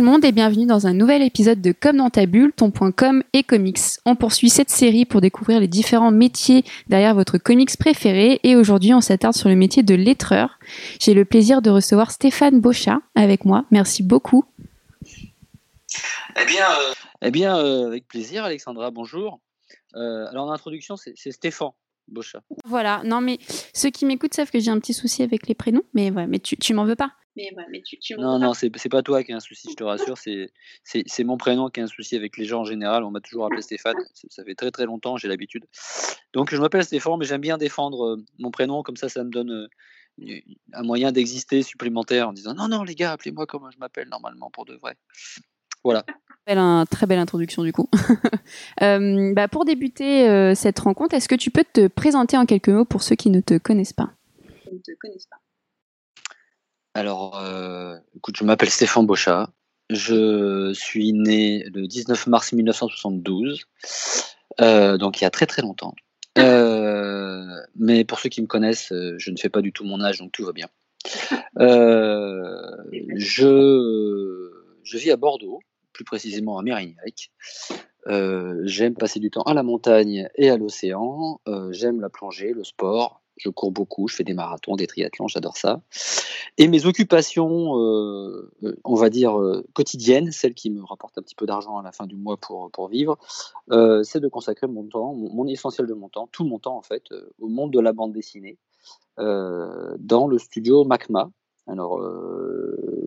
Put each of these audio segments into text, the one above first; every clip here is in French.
Bonjour tout le monde et bienvenue dans un nouvel épisode de Comme dans ta bulle, ton point com et comics. On poursuit cette série pour découvrir les différents métiers derrière votre comics préféré et aujourd'hui on s'attarde sur le métier de lettreur. J'ai le plaisir de recevoir Stéphane Bochat avec moi. Merci beaucoup. Eh bien, euh, eh bien euh, avec plaisir Alexandra, bonjour. Euh, alors en introduction, c'est Stéphane. Bochat. Voilà, non mais ceux qui m'écoutent savent que j'ai un petit souci avec les prénoms, mais ouais, mais tu, tu m'en veux pas. Mais, mais tu, tu non, non, c'est pas toi qui as un souci, je te rassure. C'est mon prénom qui a un souci avec les gens en général. On m'a toujours appelé Stéphane. Ça fait très très longtemps, j'ai l'habitude. Donc je m'appelle Stéphane, mais j'aime bien défendre euh, mon prénom. Comme ça, ça me donne euh, un moyen d'exister supplémentaire en disant non, non, les gars, appelez-moi comme je m'appelle normalement pour de vrai. Voilà. Belle, très belle introduction du coup. Euh, bah, pour débuter cette rencontre, est-ce que tu peux te présenter en quelques mots pour ceux qui ne te connaissent pas? Ne te connaissent pas. Alors, euh, écoute, je m'appelle Stéphane Bochat. Je suis né le 19 mars 1972, euh, donc il y a très très longtemps. Euh, mais pour ceux qui me connaissent, je ne fais pas du tout mon âge, donc tout va bien. je, je vis à Bordeaux, plus précisément à Mérignac. j'aime passer du temps à la montagne et à l'océan. j'aime la plongée, le sport, je cours beaucoup, je fais des marathons, des triathlons, j'adore ça. Et mes occupations, euh, euh, on va dire euh, quotidiennes, celles qui me rapportent un petit peu d'argent à la fin du mois pour, pour vivre, c'est de consacrer mon temps, mon, essentiel de mon temps, tout mon temps en fait, au monde de la bande dessinée, dans le studio MACMA. Alors,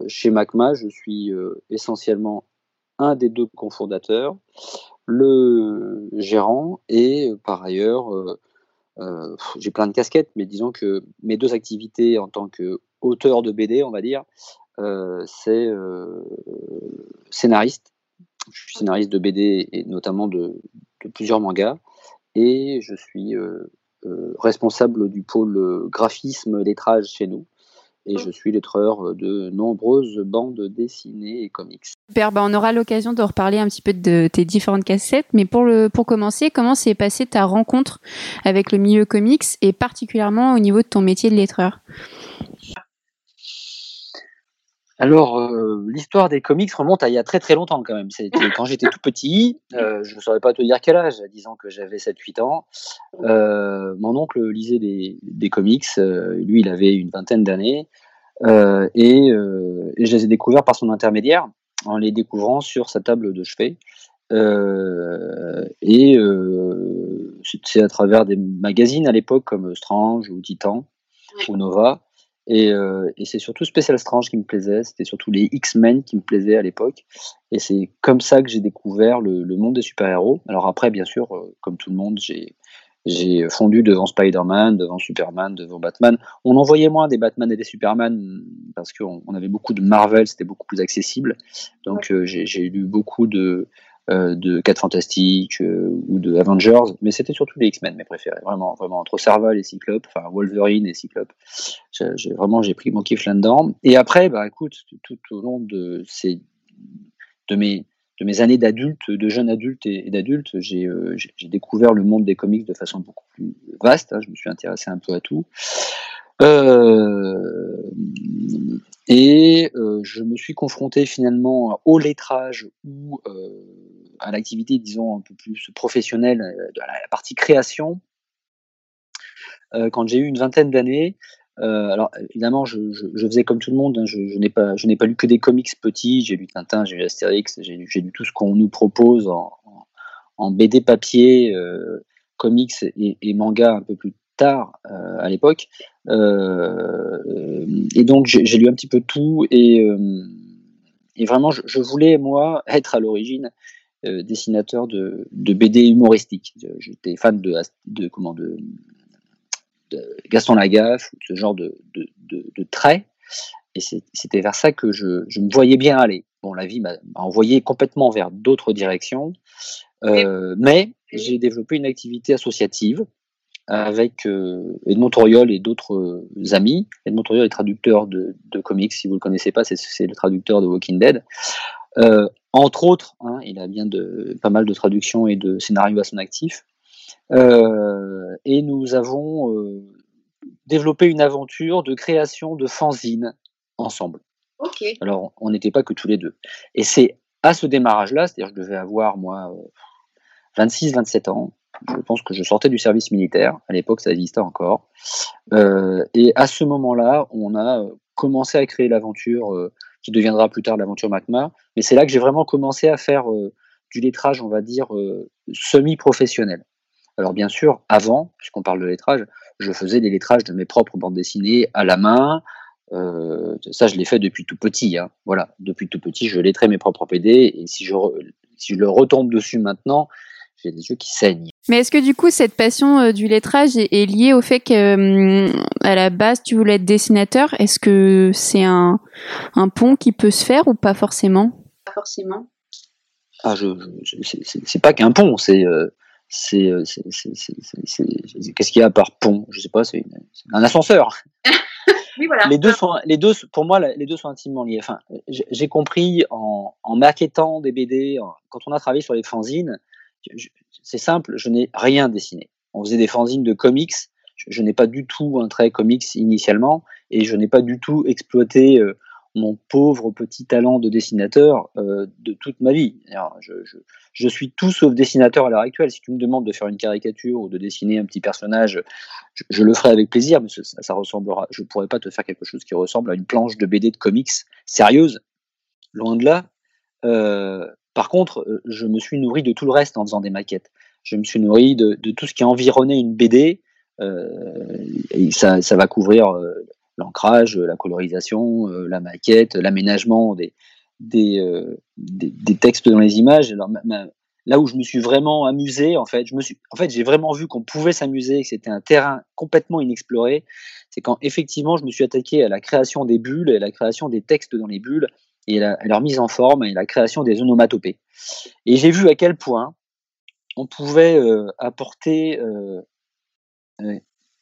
chez MACMA, je suis essentiellement un des deux cofondateurs, le gérant et par ailleurs euh, j'ai plein de casquettes, mais disons que mes deux activités en tant qu'auteur de BD, on va dire, euh, c'est euh, scénariste. Je suis scénariste de BD et notamment de, plusieurs mangas. Et je suis responsable du pôle graphisme lettrage chez nous et je suis lettreur de nombreuses bandes dessinées et comics. Super, bah, on aura l'occasion de reparler un petit peu de tes différentes cassettes, mais pour, le, pour commencer, comment s'est passée ta rencontre avec le milieu comics et particulièrement au niveau de ton métier de lettreur? Alors, euh, l'histoire des comics remonte à il y a très très longtemps quand même. C'était quand j'étais tout petit, euh, je ne saurais pas te dire quel âge, disant que j'avais 7-8 ans. Euh, mon oncle lisait des, des comics, lui il avait une vingtaine d'années, et, et, je les ai découverts par son intermédiaire, en les découvrant sur sa table de chevet. et c'est à travers des magazines à l'époque comme Strange ou Titan ou Nova. Euh, et, c'est surtout Special Strange qui me plaisait, c'était surtout les X-Men qui me plaisaient à l'époque. Et c'est comme ça que j'ai découvert le, monde des super-héros. Alors après, bien sûr, euh, comme tout le monde, j'ai, j'ai fondu devant Spider-Man, devant Superman, devant Batman. On en voyait moins des Batman et des Superman parce qu'on on avait beaucoup de Marvel, c'était beaucoup plus accessible. Donc euh, j'ai, j'ai lu beaucoup de, euh, de 4 Fantastiques euh, ou de Avengers, mais c'était surtout les X-Men mes préférés, vraiment, vraiment entre Serval et Cyclope, enfin Wolverine et Cyclope. J'ai vraiment j'ai pris mon kiff là-dedans. Et après, bah écoute, tout, au long de ces de mes de mes années d'adulte, de jeune adulte et, d'adulte, euh, j'ai découvert le monde des comics de façon beaucoup plus vaste. Hein, je me suis intéressé un peu à tout. Euh, et euh, je me suis confronté finalement au lettrage ou euh, à l'activité, disons, un peu plus professionnelle, de la, partie création, quand j'ai eu une vingtaine d'années. alors évidemment, je, faisais comme tout le monde. Hein, je, n'ai pas, je n'ai pas lu que des comics petits. J'ai lu Tintin, j'ai lu Astérix, j'ai lu, tout ce qu'on nous propose en, en, BD papier, comics et, et, manga un peu plus tard euh, à l'époque. Euh, et donc j'ai lu un petit peu tout et, euh, et vraiment je, voulais moi être à l'origine dessinateur de, de, BD humoristique. J'étais fan de, de comment de, Gaston Lagaffe, ce genre de, de, de traits. Et c'était vers ça que je, je, me voyais bien aller. Bon, la vie m'a envoyé complètement vers d'autres directions, euh, mais j'ai développé une activité associative avec euh, Edmond Toriol et d'autres euh, amis. Edmond Toriol est traducteur de, de comics, si vous ne le connaissez pas, c'est le traducteur de Walking Dead. Euh, entre autres, hein, il a bien de, pas mal de traductions et de scénarios à son actif. Et nous avons développé une aventure de création de fanzines ensemble. Alors, on n'était pas que tous les deux. Et c'est à ce démarrage-là, c'est-à-dire que je devais avoir, moi, 26, 27 ans. Je pense que je sortais du service militaire. À l'époque, ça existait encore. Euh, et à ce moment-là, on a commencé à créer l'aventure euh, qui deviendra plus tard l'aventure MACMA. Mais c'est là que j'ai vraiment commencé à faire euh, du lettrage, on va dire, euh, semi-professionnel. Alors bien sûr, avant, puisqu'on parle de lettrage, je faisais des lettrages de mes propres bandes dessinées à la main. Euh, ça, je l'ai fait depuis tout petit. Hein. Voilà, depuis tout petit, je lettrais mes propres PD. Et si je, si je le retombe dessus maintenant, j'ai des yeux qui saignent. Mais est-ce que du coup cette passion euh, du lettrage est, est liée au fait que hum, à la base tu voulais être dessinateur? Est-ce que c'est un, un pont qui peut se faire ou pas forcément? Pas forcément. Ah, je, je- c'est- pas qu'un pont, c'est euh, c'est euh, c'est- qu'est-ce qu'il y a par pont? Je sais pas, c'est un ascenseur. Oui, voilà. les deux sont les deux pour moi les deux sont intimement liés enfin j'ai compris en, en maquettant des BD en- quand on a travaillé sur les fanzines c'est simple je n'ai rien dessiné on faisait des fanzines de comics je, n'ai pas du tout un trait comics initialement et je n'ai pas du tout exploité euh, mon pauvre petit talent de dessinateur euh, de toute ma vie je, suis tout sauf dessinateur à l'heure actuelle si tu me demandes de faire une caricature ou de dessiner un petit personnage je, le ferai avec plaisir, mais ça, ressemblera. Je pourrais pas te faire quelque chose qui ressemble à une planche de BD de comics sérieuse, loin de là. Euh, par contre, euh, je me suis nourri de tout le reste en faisant des maquettes. Je me suis nourri de, tout ce qui environnait une BD. Euh, ça, ça va couvrir euh, l'ancrage, la colorisation, la maquette, l'aménagement des, des, des, textes dans les images. Là où je me suis vraiment amusé, en fait, je me suis, en fait, j'ai vraiment vu qu'on pouvait s'amuser, que c'était un terrain complètement inexploré. C'est quand effectivement je me suis attaqué à la création des bulles et à la création des textes dans les bulles et leur mise en forme et la création des onomatopées. Et j'ai vu à quel point on pouvait euh, apporter, euh,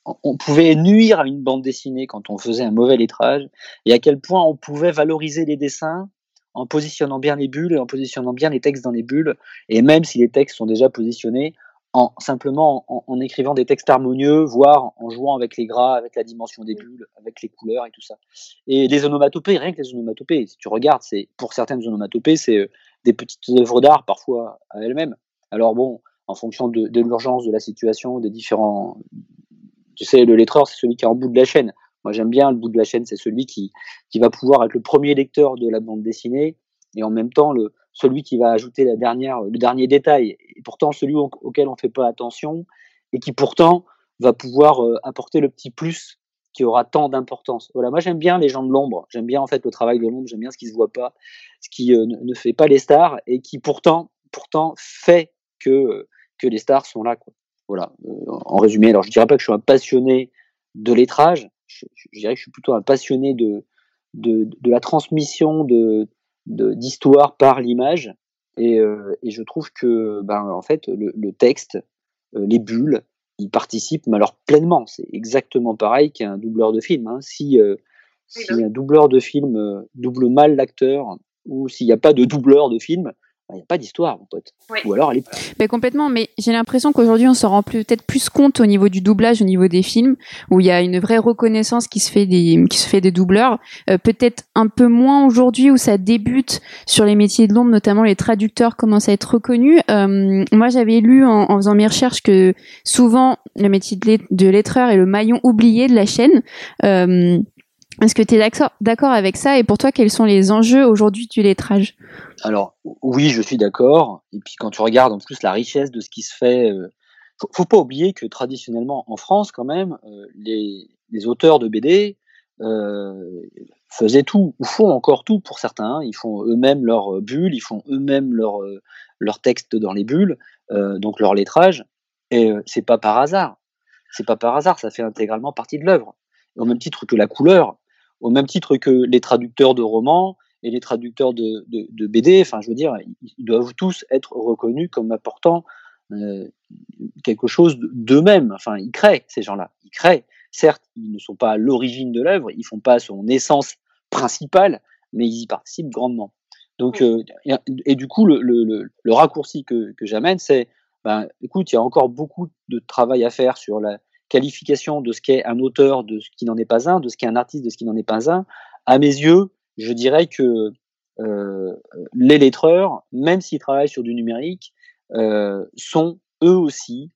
on pouvait nuire à une bande dessinée quand on faisait un mauvais lettrage, et à quel point on pouvait valoriser les dessins en positionnant bien les bulles et en positionnant bien les textes dans les bulles, et même si les textes sont déjà positionnés, en simplement en, en écrivant des textes harmonieux, voire en jouant avec les gras, avec la dimension des bulles, avec les couleurs et tout ça. Et les onomatopées, rien que les onomatopées, si tu regardes, c'est pour certaines onomatopées, c'est euh, des petites œuvres d'art parfois à elles-mêmes. Alors bon, en fonction de, de l'urgence de la situation, des différents, tu sais, le lettreur, c'est celui qui est en bout de la chaîne. Moi, j'aime bien le bout de la chaîne, c'est celui qui, qui va pouvoir être le premier lecteur de la bande dessinée et en même temps le, celui qui va ajouter la dernière, le dernier détail, et pourtant celui au- auquel on ne fait pas attention et qui pourtant va pouvoir euh, apporter le petit plus qui aura tant d'importance. Voilà, moi j'aime bien les gens de l'ombre, j'aime bien en fait le travail de l'ombre, j'aime bien ce qui se voit pas, ce qui euh, ne, fait pas les stars et qui pourtant, pourtant fait que, que les stars sont là. Quoi. Voilà, euh, en résumé, alors je dirais pas que je suis un passionné de lettrage, je, dirais que je suis plutôt un passionné de, de, de la transmission de- d'histoire par l'image. Et, euh, et je trouve que ben en fait le, le texte euh, les bulles ils participent mais alors pleinement. C'est exactement pareil qu'un doubleur de film hein. si euh, si bah un doubleur de film euh, double mal l'acteur ou s'il n'y a pas de doubleur de film il n'y a pas d'histoire mon pote Ouais. ou alors elle est Mais complètement, mais j'ai l'impression qu'aujourd'hui on se rend peut-être plus compte au niveau du doublage, au niveau des films, où il y a une vraie reconnaissance qui se fait des, qui se fait des doubleurs. Euh, peut-être un peu moins aujourd'hui où ça débute sur les métiers de l'ombre, notamment les traducteurs commencent à être reconnus. Euh, moi j'avais lu en, en faisant mes recherches que souvent le métier de lettreur est le maillon oublié de la chaîne. Euh, est-ce que tu es d'accord avec ça Et pour toi, quels sont les enjeux aujourd'hui du lettrage? Alors oui, je suis d'accord. Et puis quand tu regardes en plus la richesse de ce qui se fait, euh, faut, faut pas oublier que traditionnellement en France quand même, euh, les, auteurs de BD euh, faisaient tout ou font encore tout pour certains. hein. Ils font eux-mêmes leurs bulles, ils font eux-mêmes leurs euh, textes dans les bulles, euh, donc leur lettrage. Et euh, c'est pas par hasard. C'est pas par hasard. Ça fait intégralement partie de l'œuvre. Au même titre que la couleur, au même titre que les traducteurs de romans et les traducteurs de, de, de BD, enfin, je veux dire, ils, doivent tous être reconnus comme apportant euh, quelque chose d'eux-mêmes. Enfin, ils créent, ces gens-là. Ils créent. Certes, ils ne sont pas à l'origine de l'œuvre, ils font pas son essence principale, mais ils y participent grandement. Donc, euh, et, et du coup, le, le, le, le raccourci que, que j'amène, c'est, ben, écoute, il y a encore beaucoup de travail à faire sur la qualification de ce qu'est un auteur, de ce qui n'en est pas un, de ce qu'est un artiste, de ce qui n'en est pas un. À mes yeux, je dirais que les lettreurs, même s'ils travaillent sur du numérique, sont eux aussi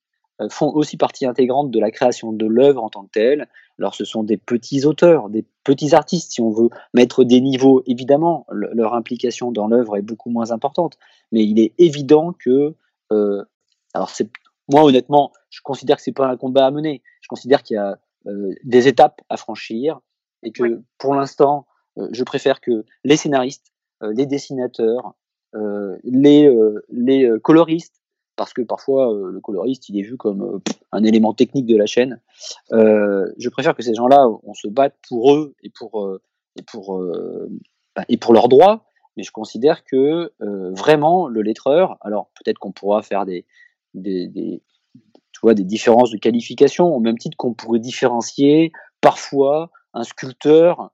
font aussi partie intégrante de la création de l'œuvre en tant que telle. Alors ce sont des petits auteurs, des petits artistes, si on veut mettre des niveaux, évidemment, leur implication dans l'œuvre est beaucoup moins importante, mais il est évident que, euh, alors c'est, moi honnêtement, je considère que c'est pas un combat à mener, je considère qu'il y a euh, des étapes à franchir et que pour l'instant, euh, je préfère que les scénaristes, les dessinateurs, les, les coloristes, parce que parfois euh, le coloriste il est vu comme euh, un élément technique de la chaîne. Euh, je préfère que ces gens-là, on se batte pour eux et pour et pour bah, et pour leurs droits. Mais je considère que vraiment le lettreur, alors peut-être qu'on pourra faire des, des, tu vois, des différences de qualification, au même titre qu'on pourrait différencier parfois un sculpteur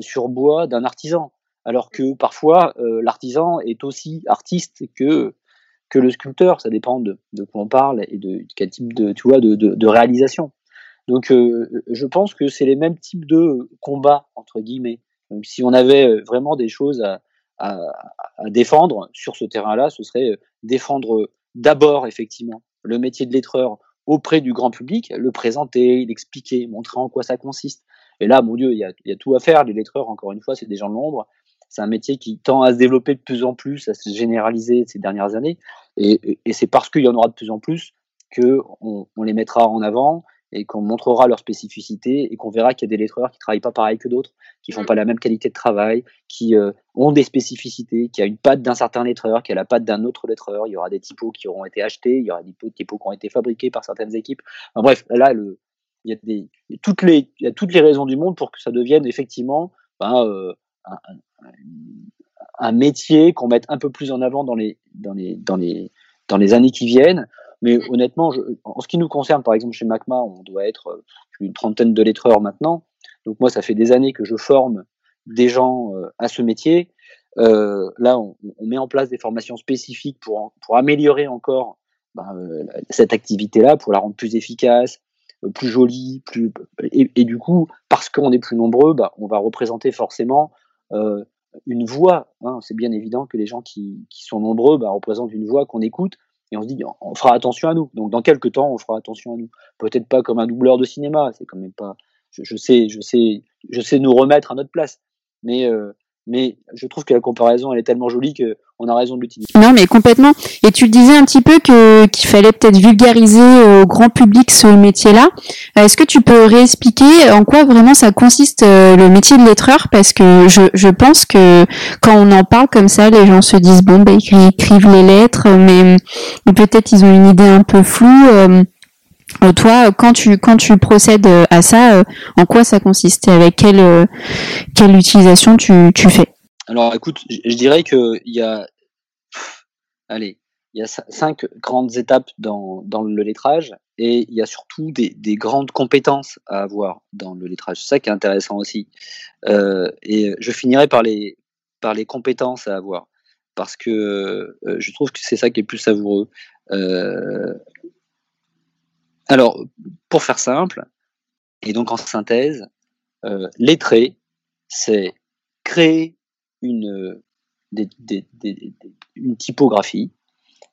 sur bois d'un artisan, alors que parfois l'artisan est aussi artiste que que le sculpteur. Ça dépend de, quoi on parle et de, quel type de, tu vois, de, réalisation. Donc, euh, je pense que c'est les mêmes types de combats, entre guillemets. si on avait euh, vraiment des choses à, défendre sur ce terrain-là, ce serait euh, défendre d'abord, effectivement, le métier de lettreur auprès du grand public, le présenter, l'expliquer, montrer en quoi ça consiste. Et là, mon Dieu, il y a, tout à faire. Les lettreurs, encore une fois, c'est des gens de l'ombre c'est un métier qui tend à se développer de plus en plus, à se généraliser ces dernières années. Et, c'est parce qu'il y en aura de plus en plus qu'on on les mettra en avant et qu'on montrera leur spécificité et qu'on verra qu'il y a des lettreurs qui travaillent pas pareil que d'autres, qui font pas la même qualité de travail, qui euh, ont des spécificités, qui a une patte d'un certain lettreur, qui a la patte d'un autre lettreur. Il y aura des typos qui auront été achetés, il y aura des typos qui ont été fabriqués par certaines équipes. bref, là, le, il, y a des, toutes les, il y a toutes les raisons du monde pour que ça devienne effectivement ben, euh, un, un métier qu'on mette un peu plus en avant dans les, dans les, dans les, dans les années qui viennent. Mais honnêtement, en ce qui nous concerne, par exemple chez MACMA, on doit être euh, une trentaine de lettreurs maintenant. Donc moi, ça fait des années que je forme des gens euh, à ce métier. Euh, là, on, met en place des formations spécifiques pour, pour améliorer encore ben, cette activité-là, pour la rendre plus efficace, plus jolie, plus et, du coup, parce qu'on est plus nombreux, ben, on va représenter forcément une voix. Hein. C'est bien évident que les gens qui, sont nombreux bah, représentent une voix qu'on écoute et on se dit on fera attention à nous. Donc dans quelques temps, on fera attention à nous. Peut-être pas comme un doubleur de cinéma, c'est quand même pas. Je, sais, je sais, je sais nous remettre à notre place, mais euh, mais je trouve que la comparaison elle est tellement jolie que on a raison de l'utiliser. Non, mais complètement. Et tu disais un petit peu que qu'il fallait peut-être vulgariser au grand public ce métier-là. Euh, est-ce que tu peux réexpliquer en quoi vraiment ça consiste euh, le métier de lettreur? Parce que je, je pense que quand on en parle comme ça, les gens se disent bon, bah, ils écrivent les lettres, mais, peut-être ils ont une idée un peu floue. Euh, toi, quand tu quand tu procèdes à ça, en quoi ça consiste avec quelle quelle utilisation tu, tu fais? Alors, écoute, je dirais que il y a allez, il y a cinq grandes étapes dans, dans le lettrage et il y a surtout des, des, grandes compétences à avoir dans le lettrage. C'est ça qui est intéressant aussi. Euh, et je finirai par les, par les compétences à avoir parce que euh, je trouve que c'est ça qui est plus savoureux. Euh, alors, pour faire simple, et donc en synthèse, euh, lettrer, c'est créer une, des, des, des, typographie,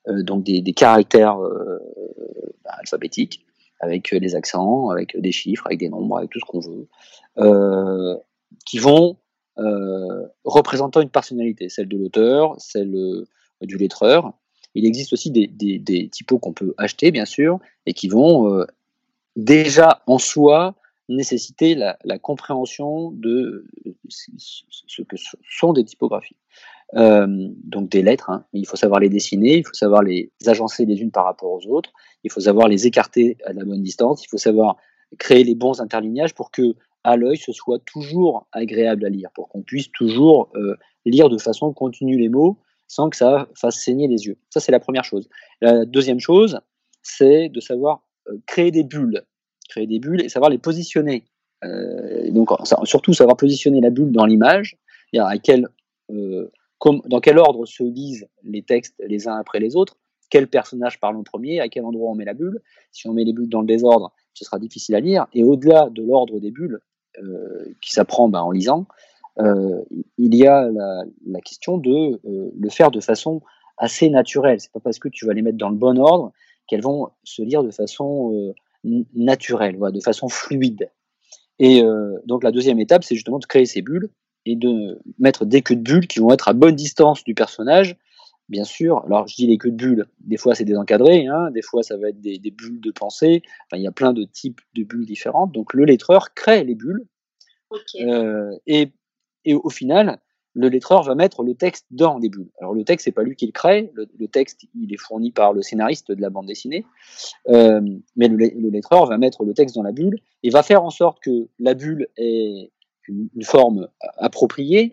euh, donc des, caractères euh, bah, alphabétiques, avec les accents, avec des chiffres, avec des nombres, avec tout ce qu'on veut, euh, qui vont représentant une personnalité, celle de l'auteur, celle du lettreur. Il existe aussi des, typos qu'on peut acheter, bien sûr, et qui vont déjà en soi nécessiter la, compréhension de ce que sont des typographies. Euh, donc des lettres, hein. il faut savoir les dessiner, il faut savoir les agencer les unes par rapport aux autres, il faut savoir les écarter à la bonne distance, il faut savoir créer les bons interlignages pour que à l'œil ce soit toujours agréable à lire, pour qu'on puisse toujours euh, lire de façon continue les mots sans que ça fasse saigner les yeux. Ça c'est la première chose. La deuxième chose, c'est de savoir euh, créer des bulles, créer des bulles et savoir les positionner. donc surtout savoir positionner la bulle dans l'image, quel dans quel ordre se lisent les textes les uns après les autres, quel personnage parle en premier, à quel endroit on met la bulle. Si on met les bulles dans le désordre, ce sera difficile à lire. Et au-delà de l'ordre des bulles, euh, qui s'apprend bah, en lisant, il y a la, question de le faire de façon assez naturelle. C'est pas parce que tu vas les mettre dans le bon ordre qu'elles vont se lire de façon naturelle, voilà, de façon fluide. Et donc la deuxième étape, c'est justement de créer ces bulles et de mettre des queues de bulles qui vont être à bonne distance du personnage, bien sûr. Alors je dis les queues de bulles, des fois c'est désencadré, hein, des fois ça va être des, bulles de pensée, enfin, il y a plein de types de bulles différentes. Donc le lettreur crée les bulles, euh, et, et, au final, le lettreur va mettre le texte dans les bulles. Alors le texte, c'est pas lui qui le crée, le, texte, il est fourni par le scénariste de la bande dessinée, euh, mais le, le lettreur va mettre le texte dans la bulle et va faire en sorte que la bulle est une, forme appropriée,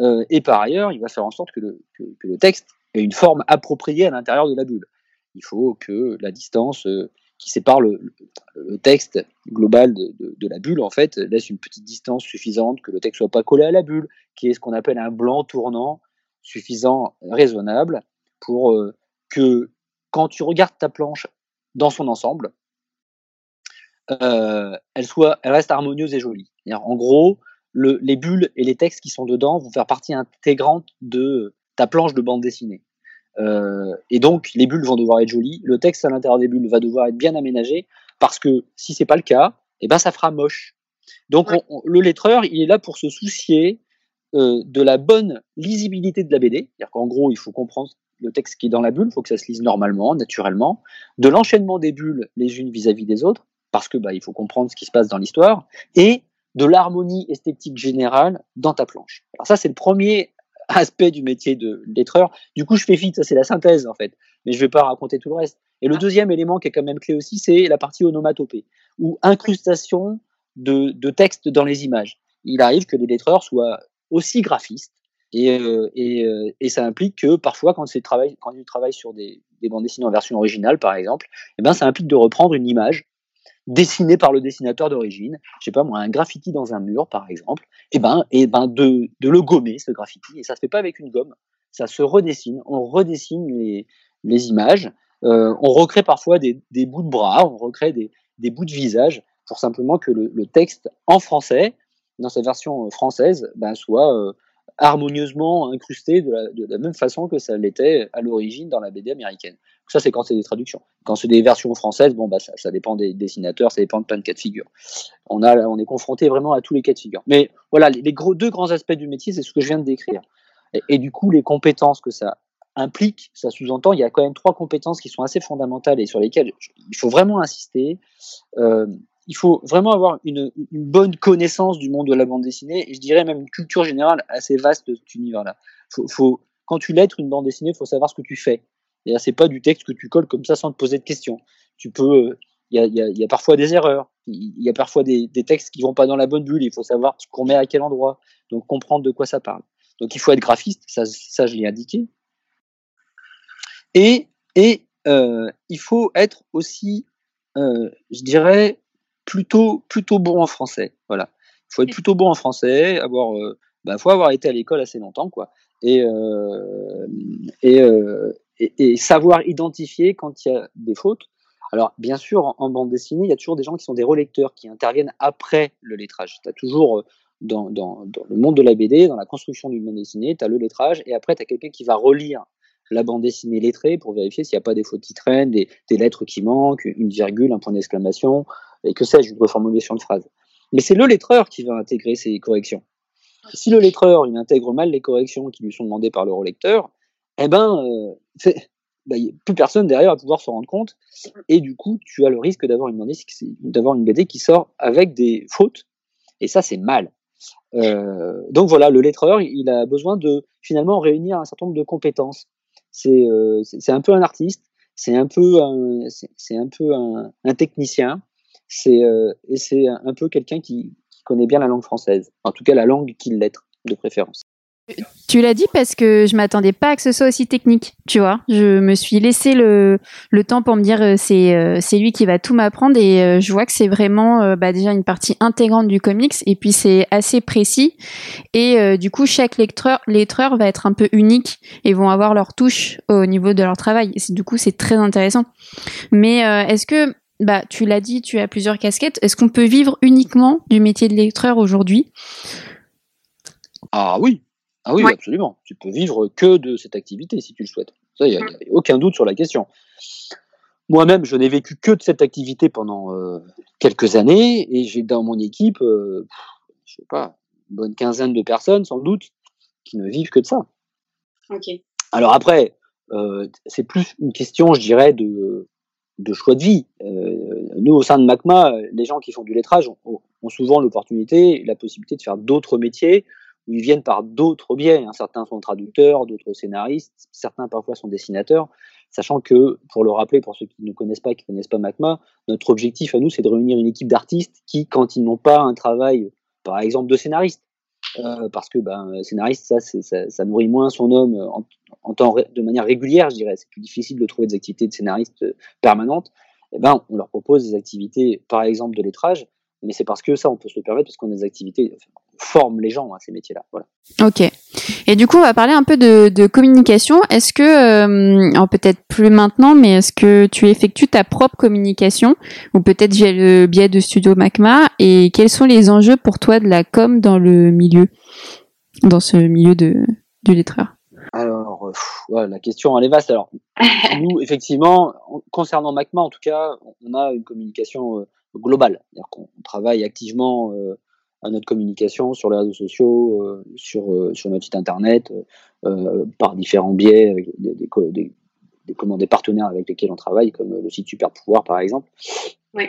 euh, et par ailleurs, il va faire en sorte que le, texte ait une forme appropriée à l'intérieur de la bulle. Il faut que la distance euh, qui sépare le, texte global de, la bulle, en fait, laisse une petite distance suffisante, que le texte soit pas collé à la bulle, qui est ce qu'on appelle un blanc tournant suffisant, raisonnable, pour euh, que quand tu regardes ta planche dans son ensemble, euh, elle, soit, reste harmonieuse et jolie. En gros, le, les bulles et les textes qui sont dedans vont faire partie intégrante de ta planche de bande dessinée. Euh, et donc, les bulles vont devoir être jolies. Le texte à l'intérieur des bulles va devoir être bien aménagé parce que si c'est pas le cas, eh ben ça fera moche. Donc, le lettreur, il est là pour se soucier euh, de la bonne lisibilité de la BD. C'est-à-dire qu'en gros, il faut comprendre le texte qui est dans la bulle, il faut que ça se lise normalement, naturellement, de l'enchaînement des bulles les unes vis-à-vis des autres, parce que bah, il faut comprendre ce qui se passe dans l'histoire, et de l'harmonie esthétique générale dans ta planche. Alors ça, c'est le premier aspect du métier de lettreur. Du coup, je fais vite, ça c'est la synthèse en fait, mais je vais pas raconter tout le reste. Et le ah. deuxième élément qui est quand même clé aussi, c'est la partie onomatopée, ou incrustation de, de texte dans les images. Il arrive que les lettreurs soient aussi graphistes, et, euh, et, euh, et, ça implique que parfois, quand, travail, quand ils travaillent sur des, des bandes dessinées en version originale, par exemple, eh ben, ça implique de reprendre une image dessiné par le dessinateur d'origine, je sais pas moi, un graffiti dans un mur par exemple, et eh ben, et ben de, de le gommer ce graffiti, et ça se fait pas avec une gomme, ça se redessine, on redessine les, les images, euh, on recrée parfois des, des, bouts de bras, on recrée des, des bouts de visage pour simplement que le, texte en français, dans sa version française, ben, soit euh, harmonieusement incrusté de la, même façon que ça l'était à l'origine dans la BD américaine. Ça, c'est quand c'est des traductions. Quand c'est des versions françaises, bon, bah, ça, dépend des dessinateurs, ça dépend de plein de cas de figure. On, est confronté vraiment à tous les cas de figure. Mais voilà, les, deux grands aspects du métier, c'est ce que je viens de décrire. Et, du coup, les compétences que ça implique, ça sous-entend, il y a quand même trois compétences qui sont assez fondamentales et sur lesquelles il faut vraiment insister. Euh, il faut vraiment avoir une, bonne connaissance du monde de la bande dessinée et je dirais même une culture générale assez vaste de cet univers-là. Faut, quand tu lettres une bande dessinée, il faut savoir ce que tu fais. Et là, c'est pas du texte que tu colles comme ça sans te poser de questions. Tu peux, il y a, y, y a, parfois des erreurs. Il y a parfois des, des, textes qui vont pas dans la bonne bulle. Il faut savoir ce qu'on met à quel endroit. Donc comprendre de quoi ça parle. Donc il faut être graphiste. Ça, ça je l'ai indiqué. Et, et euh, il faut être aussi, euh, je dirais, plutôt, plutôt bon en français. Voilà. Il faut être plutôt bon en français, avoir, euh, bah, faut avoir été à l'école assez longtemps, quoi. Et, euh, et, euh, et, savoir identifier quand il y a des fautes. Alors, bien sûr, en, bande dessinée, il y a toujours des gens qui sont des relecteurs, qui interviennent après le lettrage. Tu as toujours, euh, dans, le monde de la BD, dans la construction d'une bande dessinée, tu as le lettrage, et après, tu as quelqu'un qui va relire la bande dessinée lettrée pour vérifier s'il n'y a pas des fautes qui traînent, des, des, lettres qui manquent, une virgule, un point d'exclamation, et que sais-je, une reformulation de phrase. Mais c'est le lettreur qui va intégrer ces corrections. Si le lettreur il intègre mal les corrections qui lui sont demandées par le relecteur, eh ben, euh, bah, plus personne derrière va pouvoir se rendre compte. Et du coup, tu as le risque d'avoir une, une BD qui sort avec des fautes. Et ça, c'est mal. Euh, donc voilà, le lettreur, il a besoin de finalement réunir un certain nombre de compétences. C'est, euh, un peu un artiste, c'est un peu un, technicien, euh, et c'est un peu quelqu'un qui, connaît bien la langue française, en tout cas la langue qu'il lettre de préférence. Tu l'as dit parce que je m'attendais pas à que ce soit aussi technique, tu vois. Je me suis laissé le, le temps pour me dire euh, c'est euh, c'est lui qui va tout m'apprendre et euh, je vois que c'est vraiment bah, déjà une partie intégrante du comics et puis c'est assez précis et du coup chaque lecteur va être un peu unique et vont avoir leur touche au niveau de leur travail. Du coup c'est très intéressant. Mais est-ce que bah tu l'as dit, tu as plusieurs casquettes. Est-ce qu'on peut vivre uniquement du métier de lecteur aujourd'hui? Ah oui, ah oui, absolument. Tu peux vivre que de cette activité si tu le souhaites. Ça, il n'y a, aucun doute sur la question. Moi-même, je n'ai vécu que de cette activité pendant euh, quelques années et j'ai dans mon équipe, euh, je sais pas, une bonne quinzaine de personnes sans doute qui ne vivent que de ça. Alors après, euh, c'est plus une question, je dirais, de, de choix de vie. Euh, nous, au sein de MACMA, les gens qui font du lettrage ont, ont souvent l'opportunité la possibilité de faire d'autres métiers où ils viennent par d'autres biais. Hein. Certains sont traducteurs, d'autres scénaristes, certains parfois sont dessinateurs. Sachant que, pour le rappeler, pour ceux qui ne connaissent pas, qui ne connaissent pas MACMA, notre objectif à nous, c'est de réunir une équipe d'artistes qui, quand ils n'ont pas un travail, par exemple, de scénariste, euh, parce que ben, scénariste, ça, ça, nourrit moins son homme en, en temps de manière régulière, je dirais. C'est plus difficile de trouver des activités de scénariste euh, permanentes. Eh ben, on leur propose des activités, par exemple, de lettrage, mais c'est parce que ça, on peut se le permettre parce qu'on a des activités, forment les gens à ces métiers-là. Voilà. Ok. Et du coup, on va parler un peu de, de communication. Est-ce que, euh, peut-être plus maintenant, mais est-ce que tu effectues ta propre communication ou peut-être via le biais de Studio Macma Et quels sont les enjeux pour toi de la com dans le milieu, dans ce milieu de, du lettreur? Alors, ouais, la question elle est vaste. Alors, nous, effectivement, concernant Macma, en tout cas, on a une communication euh, globale. C'est-à-dire qu'on travaille activement euh, à notre communication sur les réseaux sociaux, euh, sur, euh, sur notre site internet, par différents biais, avec des, des, des, des, partenaires avec lesquels on travaille, comme le site Super Pouvoir par exemple, oui.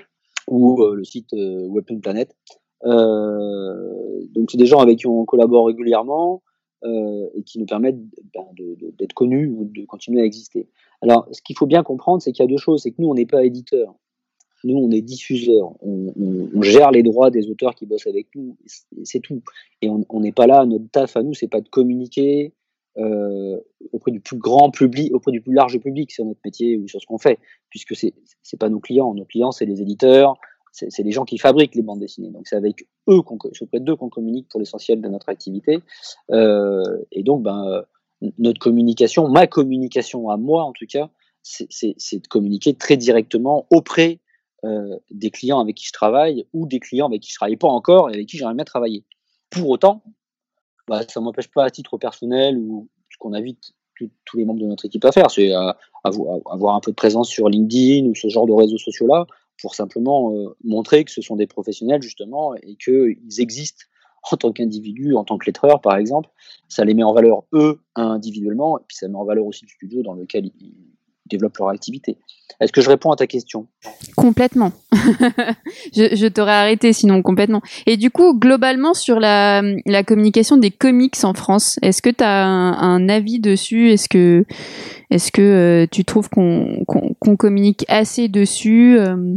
ou le site Weapon Planet. donc c'est des gens avec qui on collabore régulièrement et qui nous permettent ben, d'être connus ou de continuer à exister. Alors ce qu'il faut bien comprendre, c'est qu'il y a deux choses, c'est que nous on n'est pas éditeur. Nous, on est diffuseur. On, gère les droits des auteurs qui bossent avec nous. C'est tout. Et on n'est pas là. Notre taf à nous, c'est pas de communiquer euh, auprès du plus grand public, auprès du plus large public sur notre métier ou sur ce qu'on fait, puisque c'est c'est pas nos clients. Nos clients, c'est les éditeurs, c'est les gens qui fabriquent les bandes dessinées. Donc c'est avec eux, auprès d'eux qu'on communique pour l'essentiel de notre activité. Euh, et donc, ben, notre communication, ma communication à moi en tout cas, c'est de communiquer très directement auprès euh, des clients avec qui je travaille ou des clients avec qui je travaille pas encore et avec qui j'aimerais bien travailler. Pour autant, bah, ça m'empêche pas à titre personnel ou ce qu'on invite tous les membres de notre équipe à faire, c'est à, avoir un peu de présence sur LinkedIn ou ce genre de réseaux sociaux-là pour simplement euh, montrer que ce sont des professionnels justement et qu'ils existent en tant qu'individus, en tant que lettreurs par exemple. Ça les met en valeur eux individuellement et puis ça met en valeur aussi le studio dans lequel ils, développent leur activité. Est-ce que je réponds à ta question? Complètement. je, je t'aurais arrêté sinon complètement. Et du coup, globalement, sur la, la communication des comics en France, est-ce que tu as un, avis dessus? Est-ce que, est que euh, tu trouves qu'on communique assez dessus? Euh,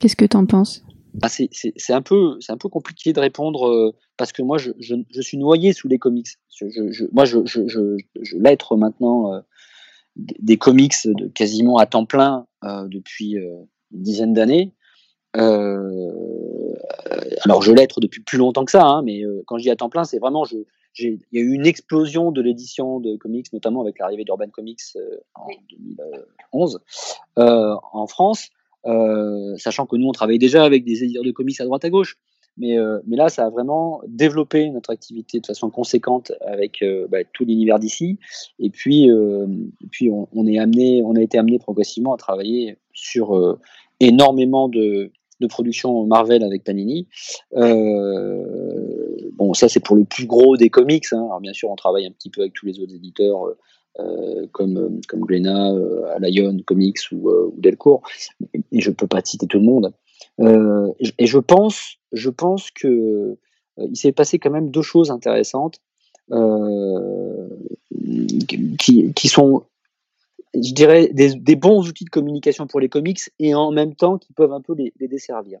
Qu'est-ce que tu en penses? Ah, c'est un peu un peu compliqué de répondre euh, parce que moi je, je, je, suis noyé sous les comics. Je, moi je, je, je, l'être maintenant des comics de quasiment à temps plein euh, depuis euh, une dizaine d'années. Euh, alors je l'être depuis plus longtemps que ça, hein, mais quand je dis à temps plein, c'est vraiment je, il y a eu une explosion de l'édition de comics, notamment avec l'arrivée d'Urban Comics en 2011 en France, sachant que nous on travaillait déjà avec des éditeurs de comics à droite à gauche. Mais, euh, mais là, ça a vraiment développé notre activité de façon conséquente avec euh, bah, tout l'univers d'ici. Et puis, euh, on, est amené, on a été amené progressivement à travailler sur énormément de, productions Marvel avec Panini. bon, ça c'est pour le plus gros des comics. Hein. Alors bien sûr, on travaille un petit peu avec tous les autres éditeurs. Comme, comme Glénat, euh, Comics ou, ou Delcourt, et je peux pas citer tout le monde. Euh, et je pense, je pense que euh, il s'est passé quand même deux choses intéressantes euh, qui, sont, je dirais, des, bons outils de communication pour les comics et en même temps qui peuvent un peu les, desservir.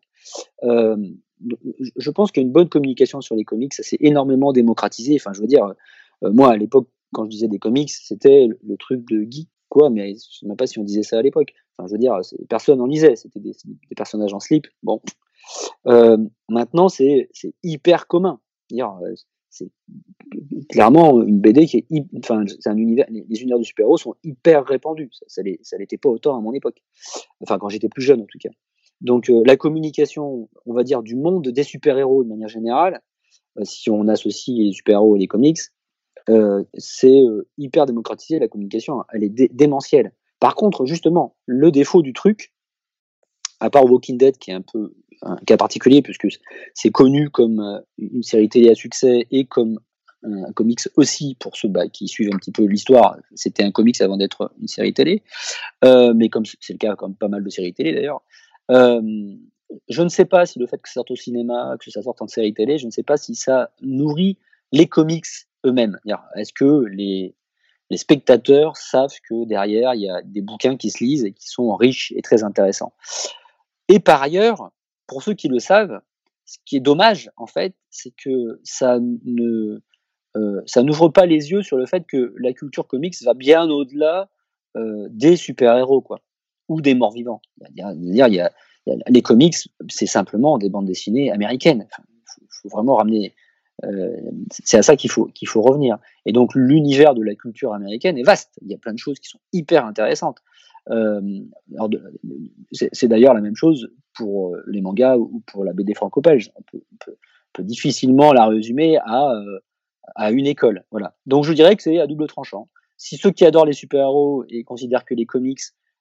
Je pense qu'une bonne communication sur les comics, ça s'est énormément démocratisé. Enfin, je veux dire, moi à l'époque, quand je disais des comics, c'était le, truc de geek, quoi, mais je ne sais même pas si on disait ça à l'époque je veux dire, personne en lisait, c'était des, personnages en slip. Bon, euh, maintenant c'est hyper commun. Euh, c'est clairement une BD qui est, enfin, c'est un univers. Les, univers de super-héros sont hyper répandus. Ça, ça l'était pas autant à mon époque. Enfin, quand j'étais plus jeune en tout cas. Donc euh, la communication, on va dire, du monde des super-héros de manière générale, si on associe les super-héros et les comics, c'est hyper démocratisé, la communication, elle est démentielle. Par contre, justement, le défaut du truc, à part Walking Dead, qui est un peu un cas particulier, puisque c'est connu comme une série télé à succès et comme un comics aussi pour ceux bah, qui suivent un petit peu l'histoire. C'était un comics avant d'être une série télé, euh, mais comme c'est le cas comme pas mal de séries télé d'ailleurs. Euh, je ne sais pas si le fait que ça sorte au cinéma, que ça sorte en série télé, je ne sais pas si ça nourrit les comics eux-mêmes. Est-ce que les, les spectateurs savent que derrière, il y a des bouquins qui se lisent et qui sont riches et très intéressants? Et par ailleurs, pour ceux qui le savent, ce qui est dommage, en fait, c'est que ça ne, euh, ça n'ouvre pas les yeux sur le fait que la culture comics va bien au-delà euh, des super-héros, quoi, ou des morts-vivants. Les comics, c'est simplement des bandes dessinées américaines. Il faut, vraiment ramener. Euh, c'est à ça qu'il faut, qu'il faut revenir. Et donc, l'univers de la culture américaine est vaste. Il y a plein de choses qui sont hyper intéressantes. c'est d'ailleurs la même chose pour les mangas ou pour la BD franco-belge. On peut, difficilement la résumer à à une école. Voilà. Donc je dirais que c'est à double tranchant. Si ceux qui adorent les super-héros et considèrent que les comics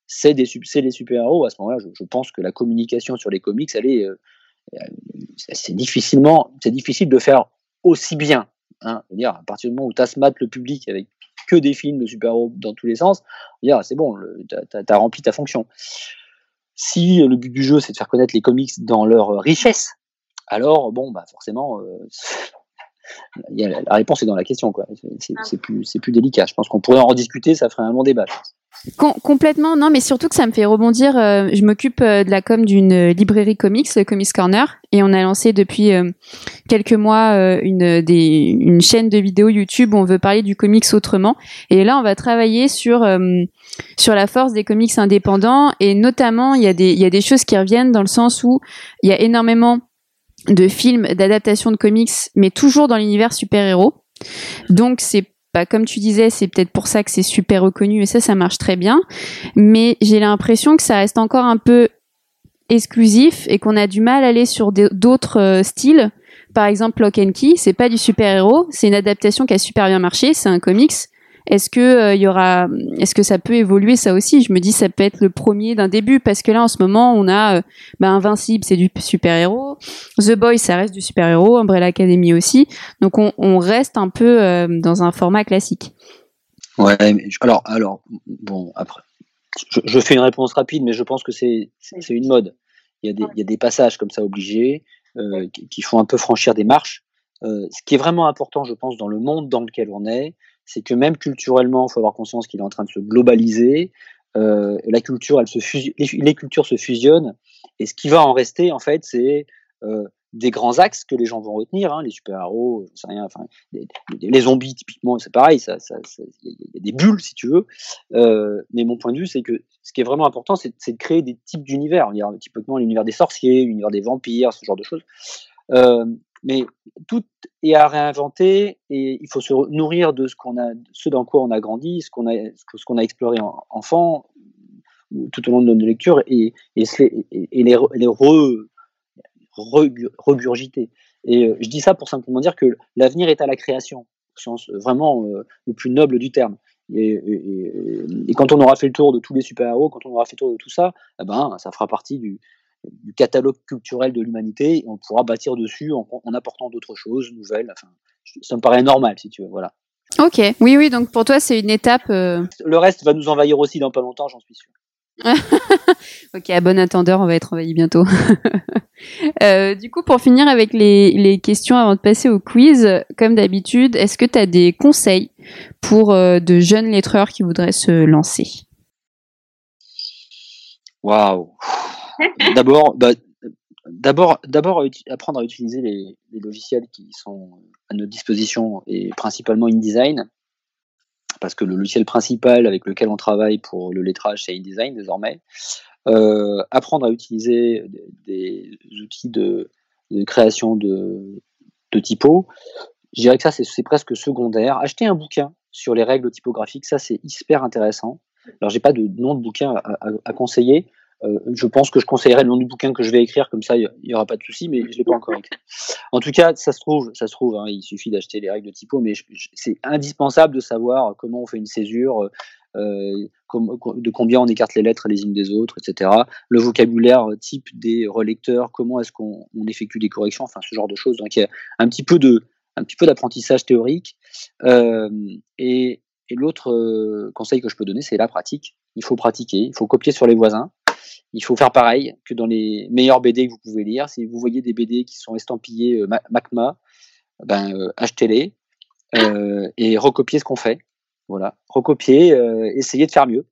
c'est des les super-héros, à ce moment-là, je, pense que la communication sur les comics, elle est, euh, c'est difficilement, c'est difficile de faire aussi bien. Hein. dire, à partir du moment où tu as le public avec que des films de super-héros dans tous les sens, c'est bon, tu as, rempli ta fonction. Si le but du jeu c'est de faire connaître les comics dans leur richesse, alors bon, bah forcément, euh, la réponse est dans la question. quoi. C'est ah. plus, plus délicat. Je pense qu'on pourrait en rediscuter, ça ferait un long débat. complètement, non, mais surtout que ça me fait rebondir. Euh, je m'occupe euh, de la com d'une librairie comics, le Comics Corner, et on a lancé depuis euh, quelques mois une, des, une chaîne de vidéos YouTube où on veut parler du comics autrement. Et là, on va travailler sur sur la force des comics indépendants, et notamment, il y a des il y a des choses qui reviennent dans le sens où il y a énormément de films, d'adaptation de comics, mais toujours dans l'univers super-héros. Donc c'est pas comme tu disais, c'est peut-être pour ça que c'est super reconnu et ça, ça marche très bien. Mais j'ai l'impression que ça reste encore un peu exclusif et qu'on a du mal à aller sur d'autres euh, styles. Par exemple, Lock and Key, c'est pas du super-héros, c'est une adaptation qui a super bien marché, c'est un comics, est-ce que euh, il y aura, est-ce que ça peut évoluer ça aussi? Je me dis ça peut être le premier d'un début parce que là en ce moment on a euh, bah, Invincible, c'est du super héros, The Boys ça reste du super héros, Umbrella Academy aussi, donc on, reste un peu euh, dans un format classique. Ouais, alors alors bon après, je, fais une réponse rapide, mais je pense que c'est c'est une mode. Il y a des il y a des passages comme ça obligés qui font un peu franchir des marches. ce qui est vraiment important, je pense, dans le monde dans lequel on est, c'est que même culturellement, il faut avoir conscience qu'il est en train de se globaliser. Euh, la culture, elle se les, cultures se fusionnent, et ce qui va en rester, en fait, c'est euh, des grands axes que les gens vont retenir, hein, les super-héros, je sais rien, enfin, les, zombies typiquement, c'est pareil, il ça, y, a des bulles si tu veux. Euh, mais mon point de vue, c'est que ce qui est vraiment important, c'est de créer des types d'univers. Typiquement l'univers des sorciers, l'univers des vampires, ce genre de choses. Mais tout est à réinventer et il faut se nourrir de ce qu'on a, ce dans quoi on a grandi, ce qu'on a, ce qu'on a exploré en, enfant tout au long de notre lecture et, les, re, regurgiter. Et euh, je dis ça pour simplement dire que l'avenir est à la création, au sens vraiment euh, le plus noble du terme. Et, et, quand on aura fait le tour de tous les super-héros, quand on aura fait le tour de tout ça, eh ben, ça fera partie du, du catalogue culturel de l'humanité on pourra bâtir dessus en, apportant d'autres choses nouvelles. Enfin, ça me paraît normal, si tu veux. Voilà. Ok, oui, oui, donc pour toi, c'est une étape. Euh, Le reste va nous envahir aussi dans pas longtemps, j'en suis sûr. ok, à bon attendeur, on va être envahi bientôt. Euh, du coup, pour finir avec les, les, questions avant de passer au quiz, comme d'habitude, est-ce que tu as des conseils pour euh, de jeunes lettreurs qui voudraient se lancer? Waouh D'abord, bah, d'abord, d'abord apprendre à utiliser les, logiciels qui sont à notre disposition et principalement InDesign, parce que le logiciel principal avec lequel on travaille pour le lettrage, c'est InDesign désormais. Euh, apprendre à utiliser des, outils de, création de, de typos. Je dirais que ça, c'est presque secondaire. Acheter un bouquin sur les règles typographiques, ça, c'est hyper intéressant. Alors, j'ai pas de nom de bouquin à conseiller, Euh, je pense que je conseillerais le nom du bouquin que je vais écrire, comme ça il n'y aura pas de souci, mais je l'ai pas encore écrit. En tout cas, ça se trouve, ça se trouve. Hein, il suffit d'acheter les règles de typo, mais c'est indispensable de savoir comment on fait une césure, euh, de combien on écarte les lettres les unes des autres, etc. Le vocabulaire type des relecteurs, comment est-ce qu'on effectue des corrections, enfin ce genre de choses. Donc il y a un petit peu de un petit peu d'apprentissage théorique. Euh, et, l'autre euh, conseil que je peux donner, c'est la pratique. Il faut pratiquer, il faut copier sur les voisins. Il faut faire pareil que dans les meilleurs BD que vous pouvez lire. Si vous voyez des BD qui sont estampillés euh, MACMA, ben, euh, achetez-les et recopiez ce qu'on fait. Voilà, recopier, essayez de faire mieux.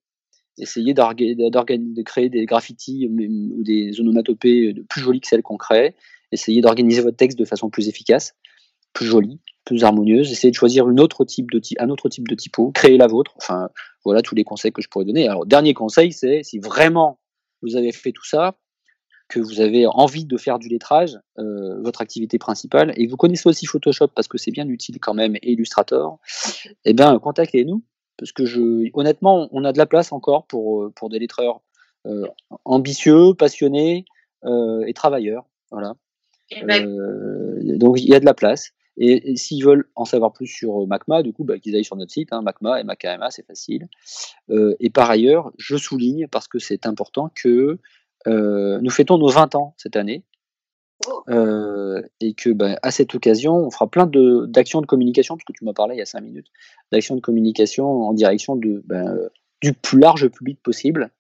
Essayez de créer des graffitis ou des onomatopées plus jolies que celles qu'on crée. Essayez d'organiser votre texte de façon plus efficace, plus jolie plus harmonieuse, essayez de choisir une autre type de un autre type de typo, créer la vôtre. Enfin, voilà tous les conseils que je pourrais donner. Alors, dernier conseil, c'est si vraiment vous avez fait tout ça, que vous avez envie de faire du lettrage, euh, votre activité principale, et vous connaissez aussi Photoshop parce que c'est bien utile quand même, et Illustrator, eh bien, contactez-nous, parce que je, honnêtement, on a de la place encore pour, euh, pour des lettreurs euh, ambitieux, passionnés et travailleurs. Voilà. Eh ben donc, il y a de la place. Et, s'ils veulent en savoir plus sur euh, MACMA, du coup, bah, qu'ils aillent sur notre site, hein, MACMA et MACMA, c'est facile. Euh, et par ailleurs, je souligne, parce que c'est important, que euh, nous fêtons nos 20 ans cette année. Oh. et que bah, à cette occasion, on fera plein d'actions de, communication, parce que tu m'as parlé il y a 5 minutes, d'actions de communication en direction de, bah, du plus large public possible.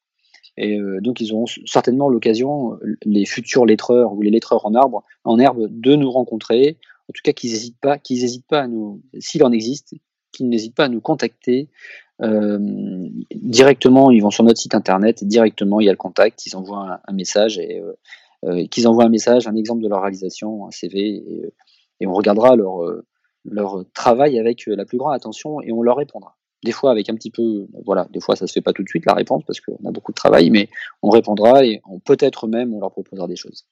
Et donc, ils auront certainement l'occasion, les futurs lettreurs ou les lettreurs en arbre, en herbe, de nous rencontrer en tout cas qu'ils n'hésitent pas, qu'ils n'hésitent pas à nous, s'il en existe, qu'ils n'hésitent pas à nous contacter. Euh, directement, ils vont sur notre site internet, directement il y a le contact, ils envoient un, message et euh, euh, qu'ils envoient un message, un exemple de leur réalisation, un CV, et, on regardera leur, leur travail avec la plus grande attention et on leur répondra. Des fois avec un petit peu, voilà, des fois ça se fait pas tout de suite la réponse parce qu'on a beaucoup de travail, mais on répondra et peut-être même on leur proposera des choses.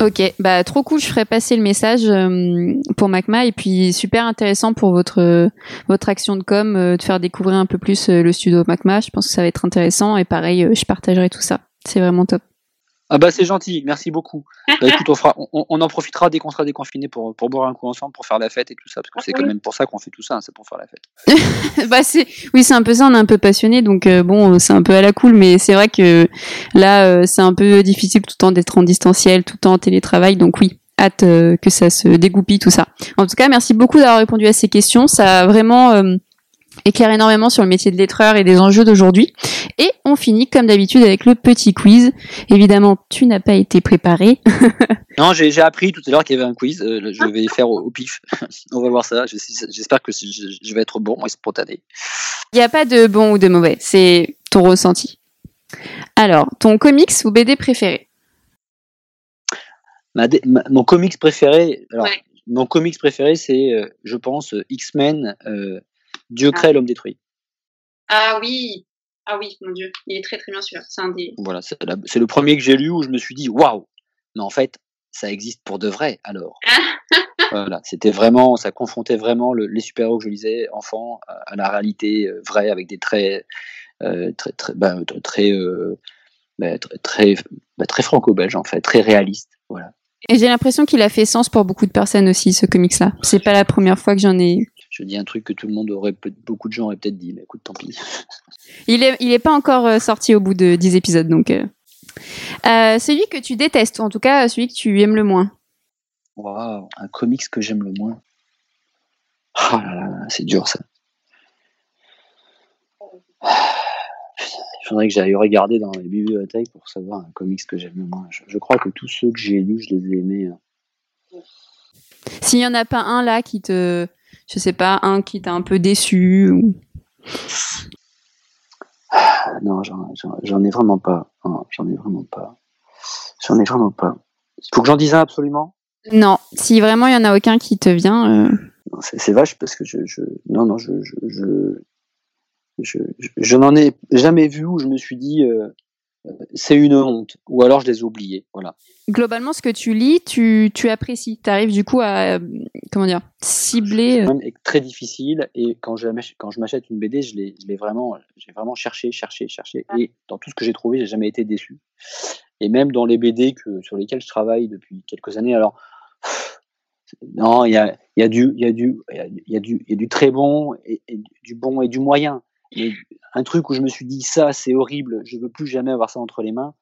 Ok, bah trop cool. Je ferai passer le message euh, pour Macma et puis super intéressant pour votre votre action de com euh, de faire découvrir un peu plus euh, le studio Macma. Je pense que ça va être intéressant et pareil, je partagerai tout ça. C'est vraiment top. Ah bah c'est gentil, merci beaucoup. Bah, écoute, on, fera, on, en profitera dès qu'on sera déconfiné pour, pour boire un coup ensemble, pour faire la fête et tout ça, parce que c'est quand même pour ça qu'on fait tout ça, hein, c'est pour faire la fête. bah c'est, oui, c'est un peu ça, on est un peu passionné, donc euh, bon, c'est un peu à la cool, mais c'est vrai que là, euh, c'est un peu difficile tout le temps d'être en distanciel, tout le temps en télétravail, donc oui, hâte euh, que ça se dégoupille tout ça. En tout cas, merci beaucoup d'avoir répondu à ces questions, ça a vraiment éclaire énormément sur le métier de lettreur et des enjeux d'aujourd'hui. Et on finit comme d'habitude avec le petit quiz. Évidemment, tu n'as pas été préparé. non, j'ai appris tout à l'heure qu'il y avait un quiz. Euh, je vais faire au, pif. on va voir ça. J'espère que je, vais être bon et spontané. Il n'y a pas de bon ou de mauvais. C'est ton ressenti. Alors, ton comics ou BD préféré? Mon comics préféré. Alors, Mon comics préféré, c'est, euh, je pense, X-Men. Dieu ah. crée, l'homme détruit. Ah oui, ah oui, mon Dieu, il est très très bien sûr. C'est un des. Voilà, c'est le premier que j'ai lu où je me suis dit waouh, mais en fait, ça existe pour de vrai alors. voilà, c'était vraiment, ça confrontait vraiment les super-héros que je lisais enfant à, la réalité euh, vraie avec des traits euh, très très bah, très euh, bah, très, bah, très franco-belge en fait, très réaliste. Voilà. Et j'ai l'impression qu'il a fait sens pour beaucoup de personnes aussi, ce comics-là. C'est pas la première fois que j'en ai je dis un truc que tout le monde aurait, beaucoup de gens auraient peut-être dit, mais écoute, tant pis. il est, il est pas encore euh, sorti au bout de 10 épisodes, donc. Euh. Euh, celui que tu détestes, ou en tout cas celui que tu aimes le moins. Waouh, un comics que j'aime le moins. Oh là là, c'est dur ça. Il faudrait que j'aille regarder dans les bibliothèques pour savoir un comics que j'aime le moins. Je, crois que tous ceux que j'ai lus, je les ai aimés. Hein. S'il n'y en a pas un là qui te, je sais pas, un qui t'a un peu déçu ou... Non, j'en ai vraiment pas. J'en ai vraiment pas. J'en ai vraiment pas. Il faut que j'en dise un absolument? Non, si vraiment il y en a aucun qui te vient. Euh. C'est vache parce que je, non non je je, je, n'en ai jamais vu où je me suis dit euh, c'est une honte. Ou alors je les ai oubliés. Voilà. Globalement, ce que tu lis, tu, tu apprécies. Tu arrives du coup à comment dire cibler. C'est très difficile. Et quand je, quand je m'achète une BD, je l'ai, je l'ai vraiment, j'ai vraiment cherché, cherché, cherché. Et dans tout ce que j'ai trouvé, j'ai jamais été déçu. Et même dans les BD que, sur lesquels je travaille depuis quelques années, alors non, il y a, y, a du, y, a du, y, a du, y a du très bon et, du bon et du moyen. Et un truc où je me suis dit ça, c'est horrible, je veux plus jamais avoir ça entre les mains.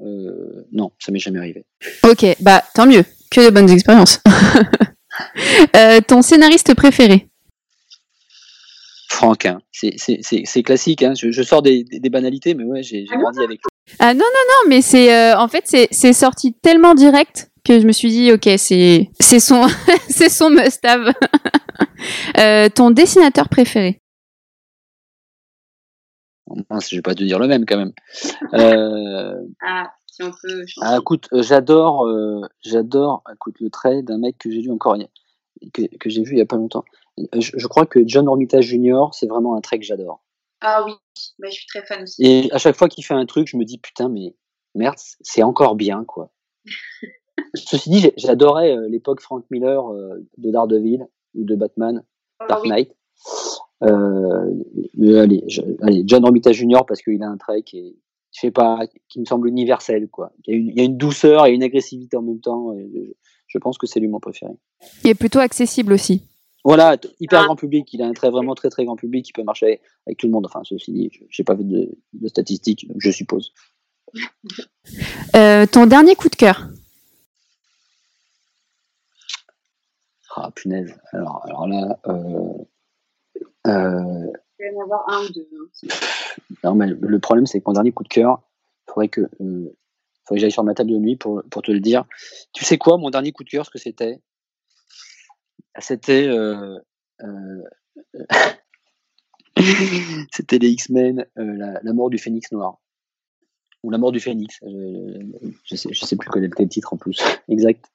Euh, non, ça m'est jamais arrivé. Ok, bah tant mieux, que de bonnes expériences. euh, ton scénariste préféré? Franck, hein. c'est classique. Hein. Je, je, sors des, des, banalités, mais ouais, j'ai grandi avec. Ah non non non, mais c'est euh, en fait c'est sorti tellement direct que je me suis dit ok c'est c'est son c'est son must-have. euh, ton dessinateur préféré? Je vais pas te dire le même quand même. Euh... Ah, si on peut. Ah, écoute, euh, j'adore, euh, j'adore, écoute, le trait d'un mec que j'ai lu encore, que, que j'ai vu il y a pas longtemps. Je, je crois que John Romita Jr. c'est vraiment un trait que j'adore. Ah oui, mais je suis très fan aussi. Et à chaque fois qu'il fait un truc, je me dis putain, mais merde, c'est encore bien quoi. Ceci dit, j'adorais l'époque Frank Miller de Daredevil ou de Batman, ah Dark Knight. Euh, allez, allez, John Romita Jr. parce qu'il a un trait qui est, je sais pas, qui me semble universel, quoi. Il y a une, il y a une douceur et une agressivité en même temps. Et je, je pense que c'est lui mon préféré. Il est plutôt accessible aussi. Voilà, hyper ah. grand public. Il a un trait vraiment très très grand public qui peut marcher avec tout le monde. Enfin, ceci dit, je n'ai pas de, de, statistiques, je suppose. Euh, ton dernier coup de cœur Ah, punaise. Alors, alors là, euh, il y en avoir un ou deux. Hein. Non, mais le problème, c'est que mon dernier coup de cœur, il faudrait que, euh, faudrait que j'aille sur ma table de nuit pour, pour te le dire. Tu sais quoi, mon dernier coup de cœur, ce que c'était? C'était. Euh, euh, c'était les X-Men, la, mort du Phénix Noir. Ou la mort du Phénix. je, sais, je sais plus quel est le titre en plus. exact.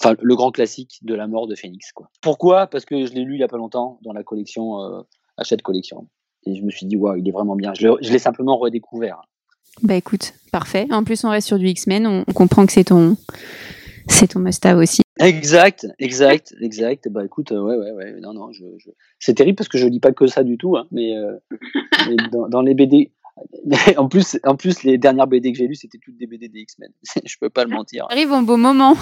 Enfin, le grand classique de la mort de Phoenix. Quoi. Pourquoi? Parce que je l'ai lu il y a pas longtemps dans la collection euh, Achat collection. Et je me suis dit, waouh, il est vraiment bien. Je l'ai simplement redécouvert. Bah écoute, parfait. En plus, on reste sur du X-Men. On, comprend que c'est ton, c'est ton must-have aussi. Exact, exact, exact. Bah écoute, euh, ouais, ouais, ouais. Non, non, je, je... c'est terrible parce que je lis pas que ça du tout. Hein, mais, euh, mais dans, dans, les BD, en plus, en plus, les dernières BD que j'ai lues, c'était toutes des BD des X-Men. je peux pas le mentir. Arrive en beau moment.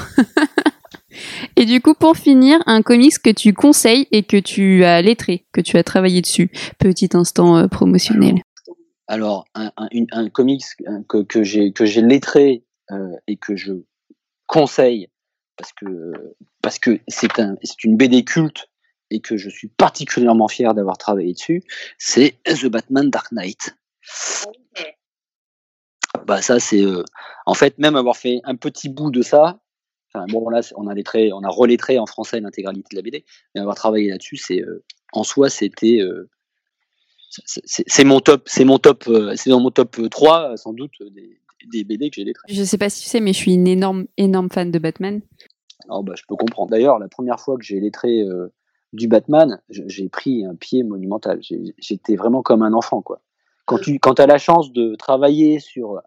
et du coup, pour finir, un comics que tu conseilles et que tu as lettré, que tu as travaillé dessus. Petit instant euh, promotionnel. Alors, un, un, un comics que, que j'ai que j'ai lettré euh, et que je conseille parce que parce que c'est un c'est une BD culte et que je suis particulièrement fier d'avoir travaillé dessus, c'est The Batman Dark Knight. Bah ça c'est euh, en fait même avoir fait un petit bout de ça. Enfin, bon là on a lettré, on a relettré en français l'intégralité de la BD, mais avoir travaillé là-dessus, c'est euh, en soi c'était euh, c'est mon top, c'est mon top, c'est dans mon top 3 sans doute des, des BD que j'ai lettré. Je sais pas si tu sais, mais je suis une énorme énorme fan de Batman. Oh bah je peux comprendre. D'ailleurs la première fois que j'ai lettré du Batman, j'ai pris un pied monumental. J'étais vraiment comme un enfant quoi. Quand tu quand as la chance de travailler sur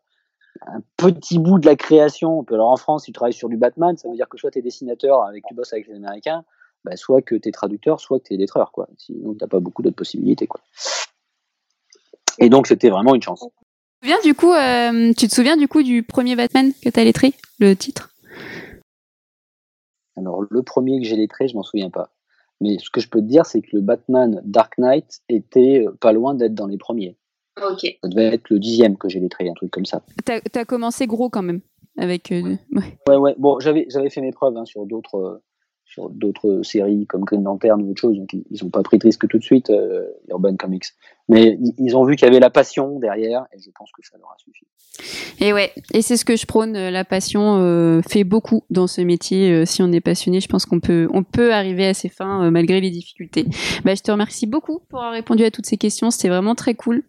un petit bout de la création, alors en France, tu travailles sur du Batman, ça veut dire que soit tu es dessinateur avec tu bosses avec les Américains, bah, soit que tu es traducteur, soit que tu es lettreur. Quoi. Sinon, tu pas beaucoup d'autres possibilités. Quoi. Et donc, c'était vraiment une chance. Tu te souviens du coup, euh, tu te souviens du coup du premier Batman que tu as lettré, le titre? Alors, le premier que j'ai lettré, je m'en souviens pas. Mais ce que je peux te dire, c'est que le Batman Dark Knight était pas loin d'être dans les premiers. Ok. Ça devait être le dixième que j'ai lettré, un truc comme ça. T'as as commencé gros quand même avec. Euh, ouais. ouais. ouais Bon, j'avais j'avais fait mes preuves hein, sur d'autres euh, sur d'autres séries comme Green Lantern ou autre chose, donc ils n'ont pas pris de risque tout de suite, euh, Urban Comics. Mais ils ont vu qu'il y avait la passion derrière, et je pense que ça leur a suffi. Et ouais, et c'est ce que je prône, la passion euh, fait beaucoup dans ce métier. Euh, si on est passionné, je pense qu'on peut, on peut arriver à ses fins euh, malgré les difficultés. Bah, je te remercie beaucoup pour avoir répondu à toutes ces questions, c'était vraiment très cool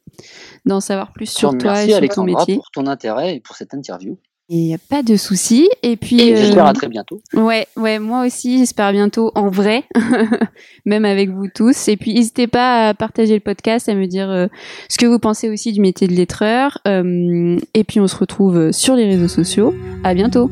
d'en savoir plus sur toi et sur ton métier. pour ton intérêt et pour cette interview. Il a pas de souci. Et puis. Et euh, j'espère à très bientôt. Ouais, ouais, moi aussi, j'espère bientôt en vrai, même avec vous tous. Et puis, n'hésitez pas à partager le podcast, à me dire euh, ce que vous pensez aussi du métier de lettreur. Euh, et puis, on se retrouve sur les réseaux sociaux. À bientôt.